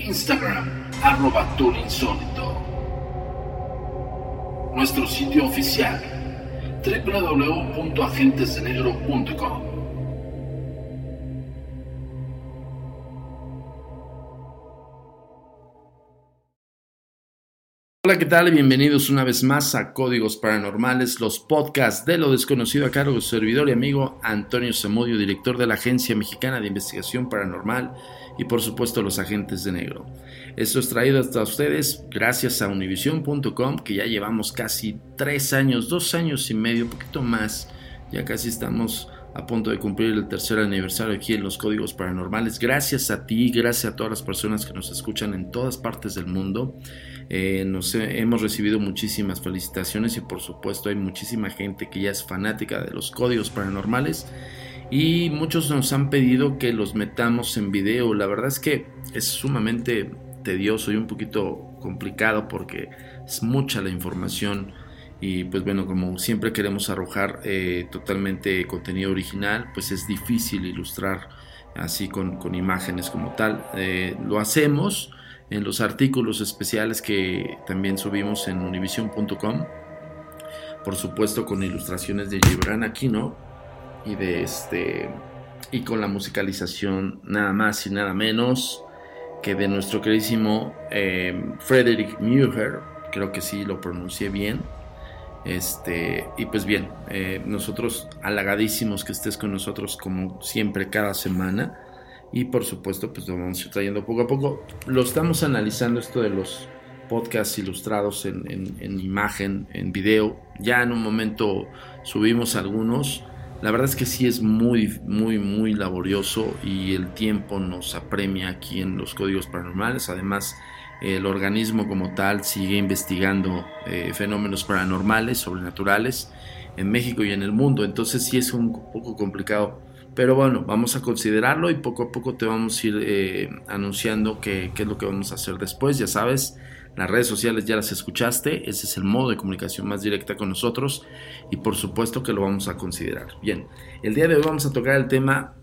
Instagram, arroba insólito. Nuestro sitio oficial, www.agentesdenegro.com. Hola, ¿qué tal? Bienvenidos una vez más a Códigos Paranormales, los podcasts de lo desconocido a cargo de su servidor y amigo Antonio Zamudio, director de la Agencia Mexicana de Investigación Paranormal y por supuesto los agentes de negro. Esto es traído hasta ustedes gracias a univision.com que ya llevamos casi tres años, dos años y medio, poquito más, ya casi estamos a punto de cumplir el tercer aniversario aquí en los códigos paranormales. Gracias a ti, gracias a todas las personas que nos escuchan en todas partes del mundo. Eh, nos hemos recibido muchísimas felicitaciones y por supuesto hay muchísima gente que ya es fanática de los códigos paranormales y muchos nos han pedido que los metamos en video. La verdad es que es sumamente tedioso y un poquito complicado porque es mucha la información y pues bueno, como siempre queremos arrojar eh, totalmente contenido original, pues es difícil ilustrar así con, imágenes como tal. Eh, lo hacemos en los artículos especiales que también subimos en univision.com, por supuesto con ilustraciones de Gibran Aquino y de este y con la musicalización nada más y nada menos que de nuestro queridísimo eh, Frederick Muher, creo que sí lo pronuncié bien. Este, y pues bien, eh, nosotros halagadísimos que estés con nosotros como siempre cada semana. Y por supuesto, pues lo vamos trayendo poco a poco. Lo estamos analizando esto de los podcasts ilustrados en imagen, en video. Ya en un momento subimos algunos. La verdad es que sí es muy, muy, muy laborioso y el tiempo nos apremia aquí en los códigos paranormales. Además, el organismo como tal sigue investigando eh, fenómenos paranormales, sobrenaturales, en México y en el mundo. Entonces sí es un poco complicado. Pero bueno, vamos a considerarlo y poco a poco te vamos a ir eh, anunciando qué, es lo que vamos a hacer después. Ya sabes, las redes sociales ya las escuchaste, ese es el modo de comunicación más directa con nosotros y por supuesto que lo vamos a considerar. Bien, el día de hoy vamos a tocar el tema,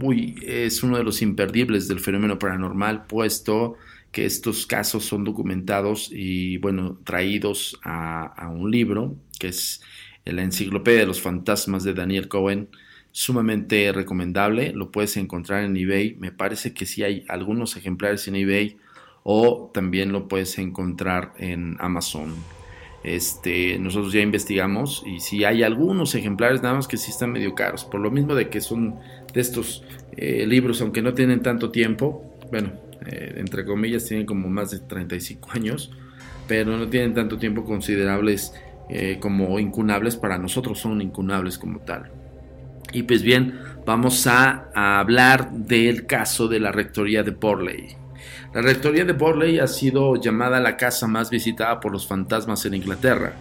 uy, es uno de los imperdibles del fenómeno paranormal, puesto que estos casos son documentados y bueno, traídos a, un libro que es la Enciclopedia de los Fantasmas de Daniel Cohen sumamente recomendable, lo puedes encontrar en eBay, me parece que sí hay algunos ejemplares en eBay o también lo puedes encontrar en Amazon. Este, nosotros ya investigamos y si hay algunos ejemplares nada más que sí están medio caros, por lo mismo de que son de estos eh, libros, aunque no tienen tanto tiempo, bueno, eh, entre comillas tienen como más de 35 años, pero no tienen tanto tiempo considerables eh, como incunables para nosotros, son incunables como tal. Y pues bien, vamos a, a hablar del caso de la rectoría de Porley. La rectoría de Borley ha sido llamada la casa más visitada por los fantasmas en Inglaterra.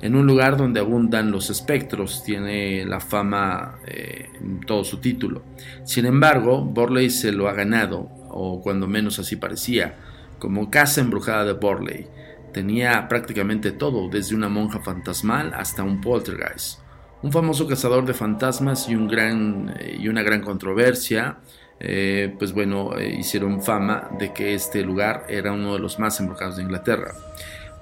En un lugar donde abundan los espectros, tiene la fama eh, en todo su título. Sin embargo, Borley se lo ha ganado, o cuando menos así parecía, como casa embrujada de Borley. Tenía prácticamente todo, desde una monja fantasmal hasta un poltergeist. Un famoso cazador de fantasmas y, eh, y una gran controversia eh, pues bueno, eh, hicieron fama de que este lugar era uno de los más embrujados de Inglaterra.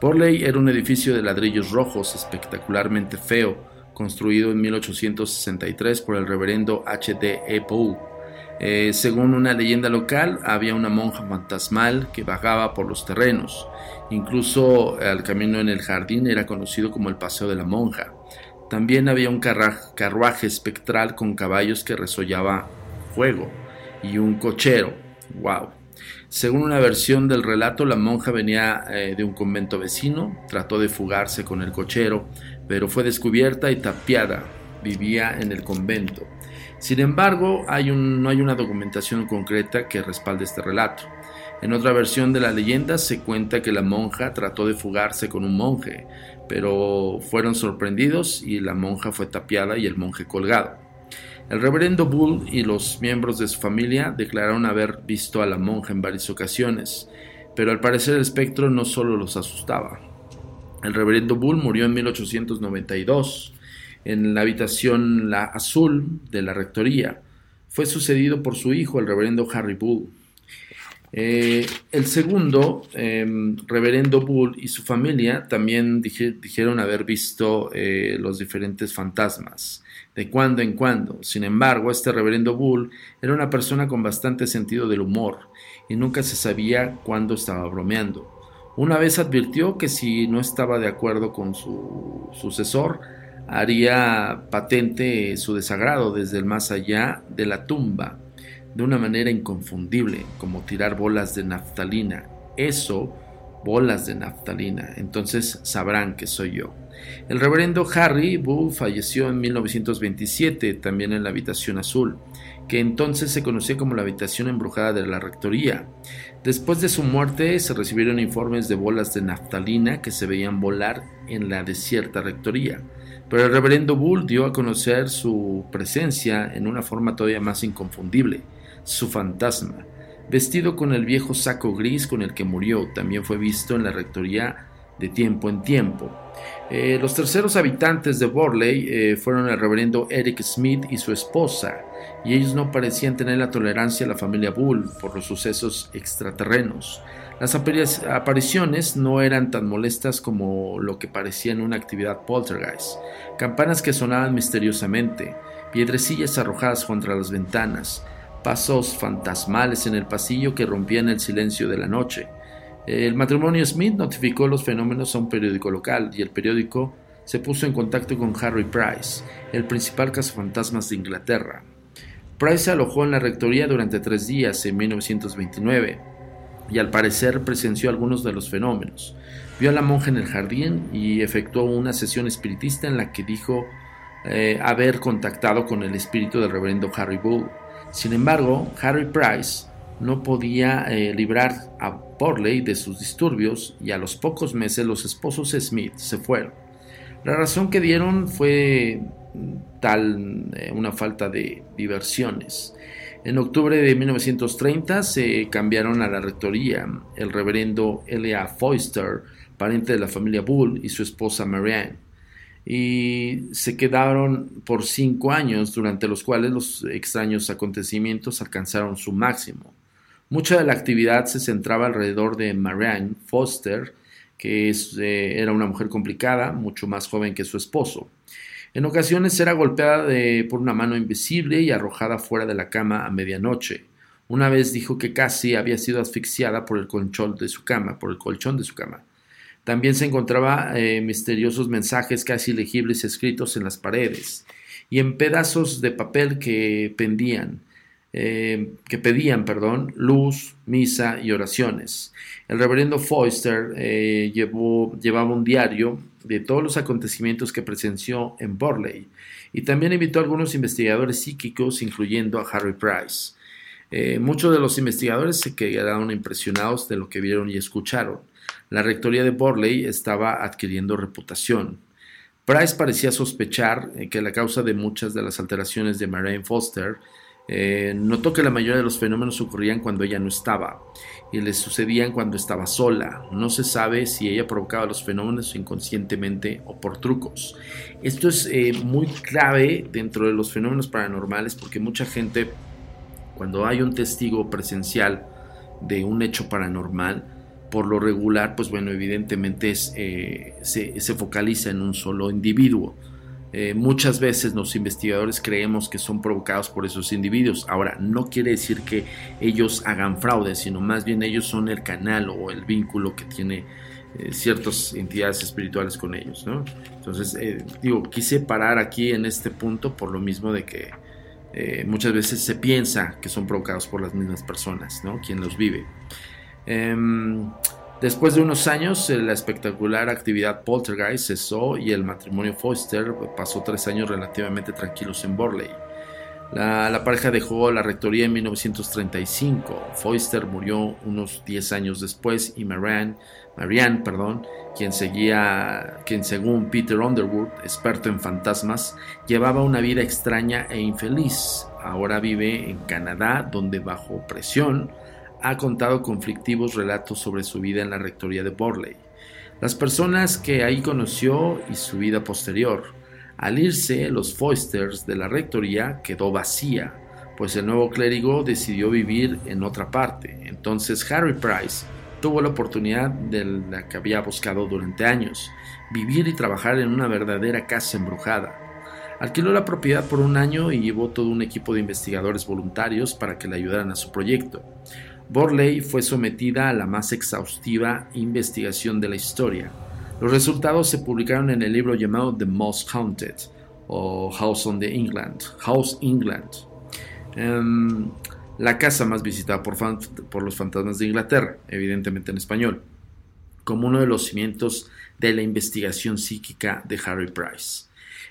Porley era un edificio de ladrillos rojos espectacularmente feo, construido en 1863 por el reverendo H.D. E. Poe. Eh, según una leyenda local, había una monja fantasmal que vagaba por los terrenos. Incluso al camino en el jardín era conocido como el Paseo de la Monja. También había un carruaje espectral con caballos que resollaba fuego y un cochero. ¡Wow! Según una versión del relato, la monja venía eh, de un convento vecino, trató de fugarse con el cochero, pero fue descubierta y tapiada. Vivía en el convento. Sin embargo, hay no hay una documentación concreta que respalde este relato. En otra versión de la leyenda se cuenta que la monja trató de fugarse con un monje, pero fueron sorprendidos y la monja fue tapiada y el monje colgado. El reverendo Bull y los miembros de su familia declararon haber visto a la monja en varias ocasiones, pero al parecer el espectro no solo los asustaba. El reverendo Bull murió en 1892 en la habitación la azul de la rectoría. Fue sucedido por su hijo, el reverendo Harry Bull. Eh, el segundo, em, reverendo Bull y su familia también dijeron haber visto eh, los diferentes fantasmas de cuando en cuando. Sin embargo, este reverendo Bull era una persona con bastante sentido del humor y nunca se sabía cuándo estaba bromeando. Una vez advirtió que si no estaba de acuerdo con su sucesor, haría patente su desagrado desde el más allá de la tumba, de una manera inconfundible, como tirar bolas de naftalina. Eso, bolas de naftalina. Entonces sabrán que soy yo. El reverendo Harry Bull falleció en 1927, también en la habitación azul, que entonces se conocía como la habitación embrujada de la rectoría. Después de su muerte se recibieron informes de bolas de naftalina que se veían volar en la desierta rectoría. Pero el reverendo Bull dio a conocer su presencia en una forma todavía más inconfundible, su fantasma. Vestido con el viejo saco gris con el que murió, también fue visto en la rectoría de tiempo en tiempo. Eh, los terceros habitantes de Borley eh, fueron el reverendo Eric Smith y su esposa, y ellos no parecían tener la tolerancia a la familia Bull por los sucesos extraterrenos. Las apariciones no eran tan molestas como lo que parecía en una actividad poltergeist. Campanas que sonaban misteriosamente, piedrecillas arrojadas contra las ventanas, pasos fantasmales en el pasillo que rompían el silencio de la noche, el matrimonio Smith notificó los fenómenos a un periódico local y el periódico se puso en contacto con Harry Price, el principal cazafantasmas de Inglaterra. Price se alojó en la rectoría durante tres días en 1929 y al parecer presenció algunos de los fenómenos. Vio a la monja en el jardín y efectuó una sesión espiritista en la que dijo eh, haber contactado con el espíritu del reverendo Harry Bull. Sin embargo, Harry Price no podía eh, librar a Borley de sus disturbios y a los pocos meses los esposos Smith se fueron. La razón que dieron fue tal eh, una falta de diversiones. En octubre de 1930 se cambiaron a la rectoría el reverendo L.A. Foister, pariente de la familia Bull, y su esposa Marianne. Y se quedaron por cinco años, durante los cuales los extraños acontecimientos alcanzaron su máximo. Mucha de la actividad se centraba alrededor de Marianne Foster, que eh, era una mujer complicada, mucho más joven que su esposo. En ocasiones era golpeada por una mano invisible y arrojada fuera de la cama a medianoche. Una vez dijo que casi había sido asfixiada por el colchón de su cama, por el colchón de su cama. También se encontraba eh, misteriosos mensajes casi legibles escritos en las paredes y en pedazos de papel que pendían. Eh, que pedían, perdón, luz, misa y oraciones. El reverendo Foister eh, llevó, llevaba un diario de todos los acontecimientos que presenció en Borley y también invitó a algunos investigadores psíquicos, incluyendo a Harry Price. Eh, muchos de los investigadores se quedaron impresionados de lo que vieron y escucharon. La rectoría de Borley estaba adquiriendo reputación. Price parecía sospechar que la causa de muchas de las alteraciones de Marianne Foster eh, notó que la mayoría de los fenómenos ocurrían cuando ella no estaba y le sucedían cuando estaba sola. No se sabe si ella provocaba los fenómenos inconscientemente o por trucos. Esto es eh, muy clave dentro de los fenómenos paranormales porque mucha gente, cuando hay un testigo presencial de un hecho paranormal, por lo regular, pues bueno, evidentemente eh, se focaliza en un solo individuo eh, muchas veces los investigadores creemos que son provocados por esos individuos. Ahora, no quiere decir que ellos hagan fraude, sino más bien ellos son el canal o el vínculo que tiene eh, ciertas entidades espirituales con ellos. Entonces, eh, digo, quise parar aquí en este punto por lo mismo de que muchas veces se piensa que son provocados por las mismas personas, ¿no? quien los vive. Después de unos años, eh, la espectacular actividad Poltergeist cesó y el matrimonio Foster pasó tres años relativamente tranquilos en Borley. La, pareja dejó la rectoría en 1935. Foster murió unos 10 años después y Marianne, Marianne perdón, quien, seguía, quien según Peter Underwood, experto en fantasmas, llevaba una vida extraña e infeliz. Ahora vive en Canadá, donde bajo presión ha contado conflictivos relatos sobre su vida en la rectoría de Borley, las personas que ahí conoció y su vida posterior. Al irse, los Foisters de la rectoría quedó vacía, pues el nuevo clérigo decidió vivir en otra parte. Entonces Harry Price tuvo la oportunidad de la que había buscado durante años, vivir y trabajar en una verdadera casa embrujada. Alquiló la propiedad por un año y llevó todo un equipo de investigadores voluntarios para que le ayudaran a su proyecto. Borley fue sometida a la más exhaustiva investigación de la historia. Los resultados se publicaron en el libro llamado The Most Haunted o House on the England, House England, em, la casa más visitada por, los fantasmas de Inglaterra, evidentemente en español, como uno de los cimientos de la investigación psíquica de Harry Price.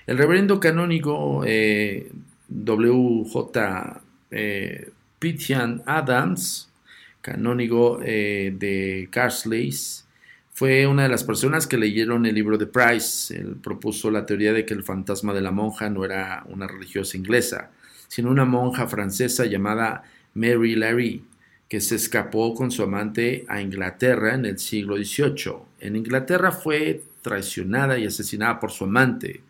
El reverendo canónigo eh, W.J. Eh, Pitian Adams canónigo eh, de Carlisle, fue una de las personas que leyeron el libro de Price. Él propuso la teoría de que el fantasma de la monja no era una religiosa inglesa, sino una monja francesa llamada Mary Larry, que se escapó con su amante a Inglaterra en el siglo XVIII. En Inglaterra fue traicionada y asesinada por su amante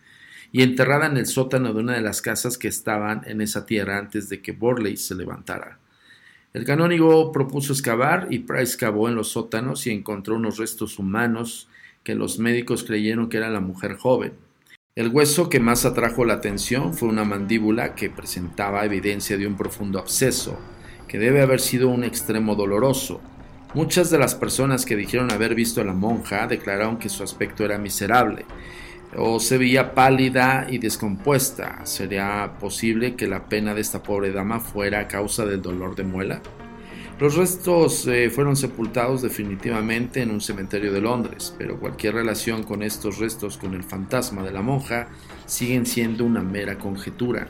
y enterrada en el sótano de una de las casas que estaban en esa tierra antes de que Borley se levantara. El canónigo propuso excavar y Price cavó en los sótanos y encontró unos restos humanos que los médicos creyeron que era la mujer joven. El hueso que más atrajo la atención fue una mandíbula que presentaba evidencia de un profundo absceso, que debe haber sido un extremo doloroso. Muchas de las personas que dijeron haber visto a la monja declararon que su aspecto era miserable o se veía pálida y descompuesta. ¿Sería posible que la pena de esta pobre dama fuera a causa del dolor de muela? Los restos eh, fueron sepultados definitivamente en un cementerio de Londres, pero cualquier relación con estos restos con el fantasma de la monja siguen siendo una mera conjetura.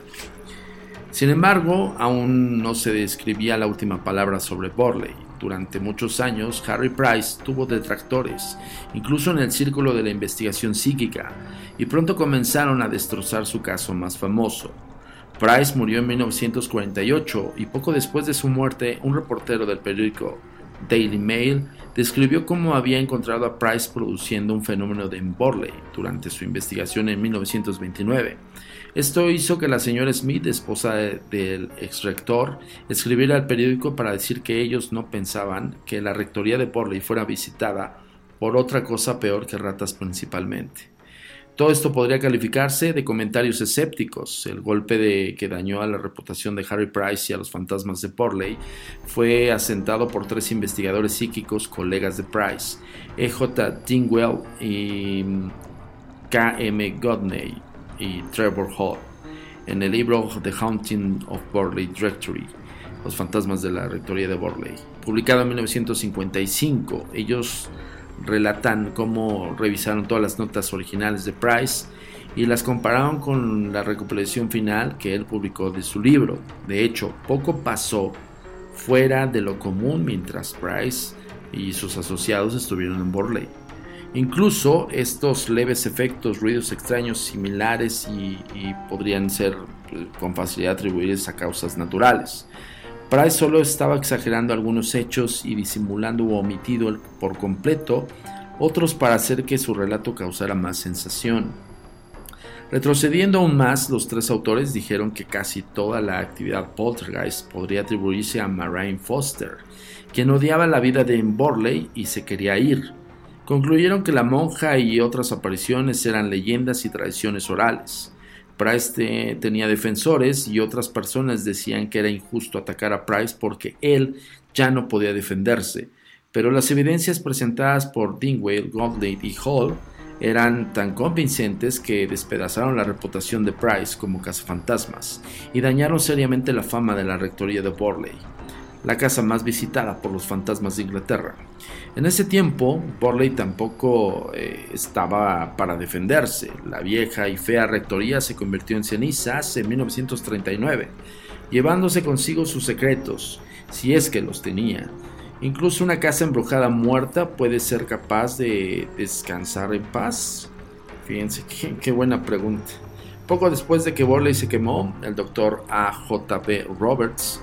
Sin embargo, aún no se describía la última palabra sobre Borley. Durante muchos años, Harry Price tuvo detractores, incluso en el círculo de la investigación psíquica, y pronto comenzaron a destrozar su caso más famoso. Price murió en 1948 y poco después de su muerte, un reportero del periódico Daily Mail describió cómo había encontrado a Price produciendo un fenómeno de Borley durante su investigación en 1929. Esto hizo que la señora Smith, esposa del ex rector, escribiera al periódico para decir que ellos no pensaban que la rectoría de Borley fuera visitada por otra cosa peor que ratas principalmente. Todo esto podría calificarse de comentarios escépticos. El golpe que dañó a la reputación de Harry Price y a los fantasmas de Porley fue asentado por tres investigadores psíquicos colegas de Price, E.J. Dingwell y K.M. Godney y Trevor Hall en el libro The Haunting of Borley Directory, Los fantasmas de la rectoría de Borley, publicado en 1955. Ellos relatan cómo revisaron todas las notas originales de Price y las compararon con la recopilación final que él publicó de su libro. De hecho, poco pasó fuera de lo común mientras Price y sus asociados estuvieron en Borley. Incluso estos leves efectos, ruidos extraños similares y, podrían ser con facilidad atribuidos a causas naturales. Price solo estaba exagerando algunos hechos y disimulando o omitido por completo otros para hacer que su relato causara más sensación. Retrocediendo aún más, los tres autores dijeron que casi toda la actividad poltergeist podría atribuirse a Marianne Foster, quien odiaba la vida de Borley y se quería ir concluyeron que la monja y otras apariciones eran leyendas y tradiciones orales. Price tenía defensores y otras personas decían que era injusto atacar a Price porque él ya no podía defenderse, pero las evidencias presentadas por Dingwale, Goldlade y Hall eran tan convincentes que despedazaron la reputación de Price como cazafantasmas y dañaron seriamente la fama de la rectoría de Borley, la casa más visitada por los fantasmas de Inglaterra. En ese tiempo, Borley tampoco eh, estaba para defenderse. La vieja y fea rectoría se convirtió en cenizas en 1939, llevándose consigo sus secretos, si es que los tenía, Incluso una casa embrujada muerta puede ser capaz de descansar en paz. Fíjense, qué, buena pregunta. Poco después de que Borley se quemó, el doctor A.J.B. Roberts,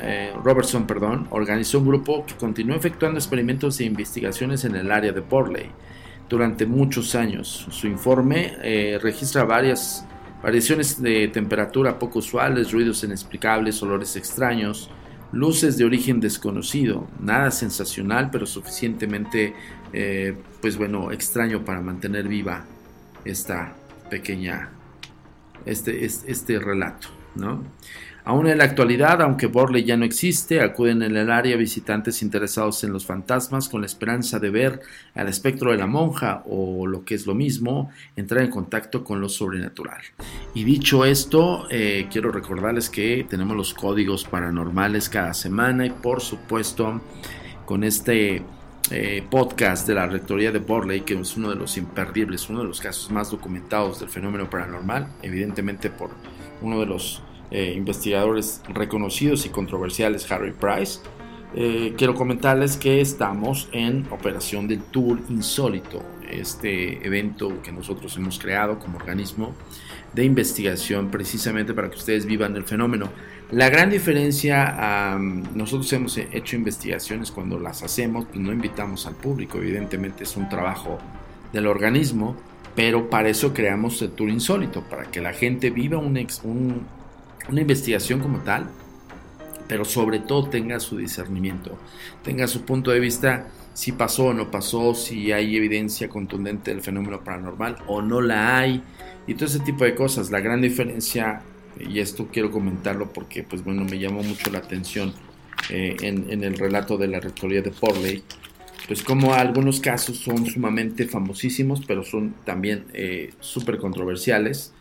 eh, Robertson perdón, organizó un grupo que continuó efectuando experimentos e investigaciones en el área de Borley durante muchos años. Su informe eh, registra varias variaciones de temperatura poco usuales, ruidos inexplicables, olores extraños, luces de origen desconocido, nada sensacional, pero suficientemente, eh, pues bueno, extraño para mantener viva esta pequeña, este, este relato, ¿no? Aún en la actualidad, aunque Borley ya no existe, acuden en el área visitantes interesados en los fantasmas con la esperanza de ver al espectro de la monja o lo que es lo mismo, entrar en contacto con lo sobrenatural. Y dicho esto, eh, quiero recordarles que tenemos los códigos paranormales cada semana y por supuesto con este eh, podcast de la Rectoría de Borley, que es uno de los imperdibles, uno de los casos más documentados del fenómeno paranormal, evidentemente por uno de los eh, investigadores reconocidos y controversiales Harry Price. Eh, quiero comentarles que estamos en operación del Tour Insólito, este evento que nosotros hemos creado como organismo de investigación precisamente para que ustedes vivan el fenómeno. La gran diferencia, nosotros hemos hecho investigaciones cuando las hacemos, pues no invitamos al público, evidentemente es un trabajo del organismo, pero para eso creamos el Tour Insólito, para que la gente viva un, un una investigación como tal, pero sobre todo tenga su discernimiento, tenga su punto de vista si pasó o no pasó, si hay evidencia contundente del fenómeno paranormal o no la hay, y todo ese tipo de cosas. La gran diferencia, y esto quiero comentarlo porque pues bueno, me llamó mucho la atención eh, en, el relato de la rectoría de Porley, pues como algunos casos son sumamente famosísimos, pero son también eh, súper controversiales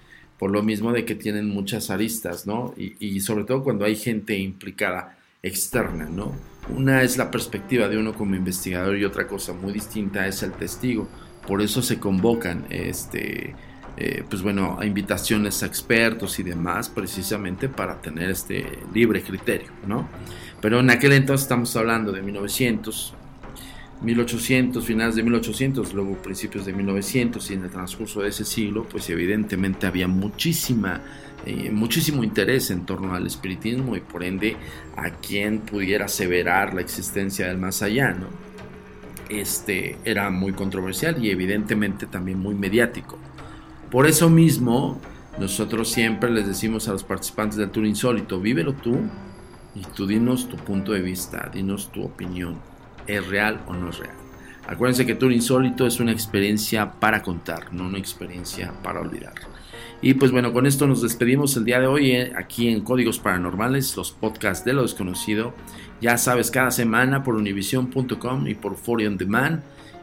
por lo mismo de que tienen muchas aristas, ¿no? Y, sobre todo cuando hay gente implicada externa, ¿no? Una es la perspectiva de uno como investigador y otra cosa muy distinta es el testigo. Por eso se convocan, este, eh, pues bueno, invitaciones a expertos y demás, precisamente para tener este libre criterio, ¿no? Pero en aquel entonces estamos hablando de 1900, 1800, finales de 1800, luego principios de 1900 y en el transcurso de ese siglo, pues evidentemente había muchísima, eh, muchísimo interés en torno al espiritismo y por ende a quien pudiera aseverar la existencia del más allá, ¿no? Este era muy controversial y evidentemente también muy mediático. Por eso mismo, nosotros siempre les decimos a los participantes del Tour Insólito, vívelo tú y tú dinos tu punto de vista, dinos tu opinión es real o no es real. Acuérdense que Tour Insólito es una experiencia para contar, no una experiencia para olvidar. Y pues bueno, con esto nos despedimos el día de hoy eh, aquí en Códigos Paranormales, los podcasts de lo desconocido. Ya sabes, cada semana por univision.com y por Fori On Demand.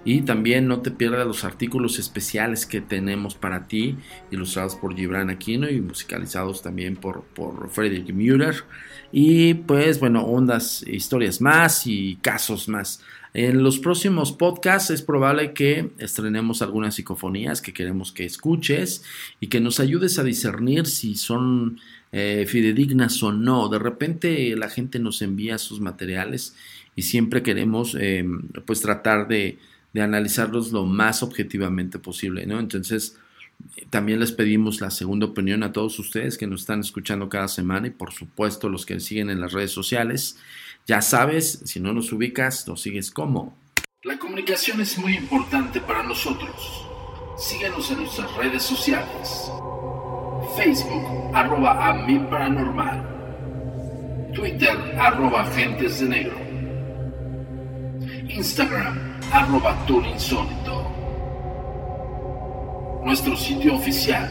Y también no te pierdas los artículos especiales que tenemos para ti, ilustrados por Gibran Aquino y musicalizados también por, por Frederick Mueller. Y pues bueno, ondas, historias más y casos más. En los próximos podcasts es probable que estrenemos algunas psicofonías que queremos que escuches y que nos ayudes a discernir si son eh, fidedignas o no. De repente la gente nos envía sus materiales y siempre queremos eh, pues tratar de de analizarlos lo más objetivamente posible, ¿no? Entonces, también les pedimos la segunda opinión a todos ustedes que nos están escuchando cada semana y por supuesto los que siguen en las redes sociales. Ya sabes, si no nos ubicas, nos sigues como. La comunicación es muy importante para nosotros. Síguenos en nuestras redes sociales. Facebook, arroba a paranormal. Twitter, arroba agentes de negro. Instagram, arroba insólito. Nuestro sitio oficial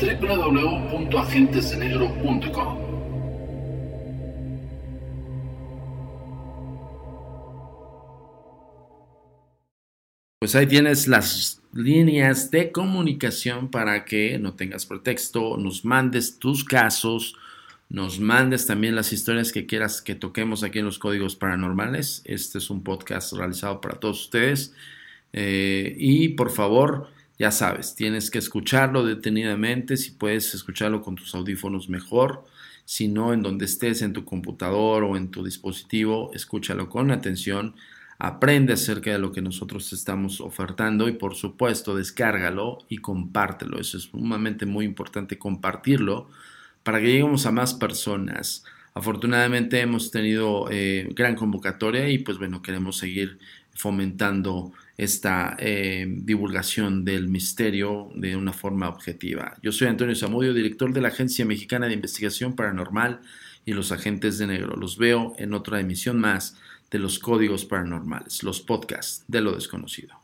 www.agentesdenegro.com Pues ahí tienes las líneas de comunicación para que no tengas pretexto, nos mandes tus casos, nos mandes también las historias que quieras que toquemos aquí en los códigos paranormales. Este es un podcast realizado para todos ustedes. Eh, y por favor, ya sabes, tienes que escucharlo detenidamente. Si puedes escucharlo con tus audífonos, mejor. Si no, en donde estés, en tu computador o en tu dispositivo, escúchalo con atención. Aprende acerca de lo que nosotros estamos ofertando y por supuesto descárgalo y compártelo. Eso es sumamente muy importante compartirlo para que lleguemos a más personas. Afortunadamente hemos tenido eh, gran convocatoria y pues bueno, queremos seguir fomentando esta eh, divulgación del misterio de una forma objetiva. Yo soy Antonio Zamudio, director de la Agencia Mexicana de Investigación Paranormal y los Agentes de Negro. Los veo en otra emisión más de los Códigos Paranormales, los podcasts de lo desconocido.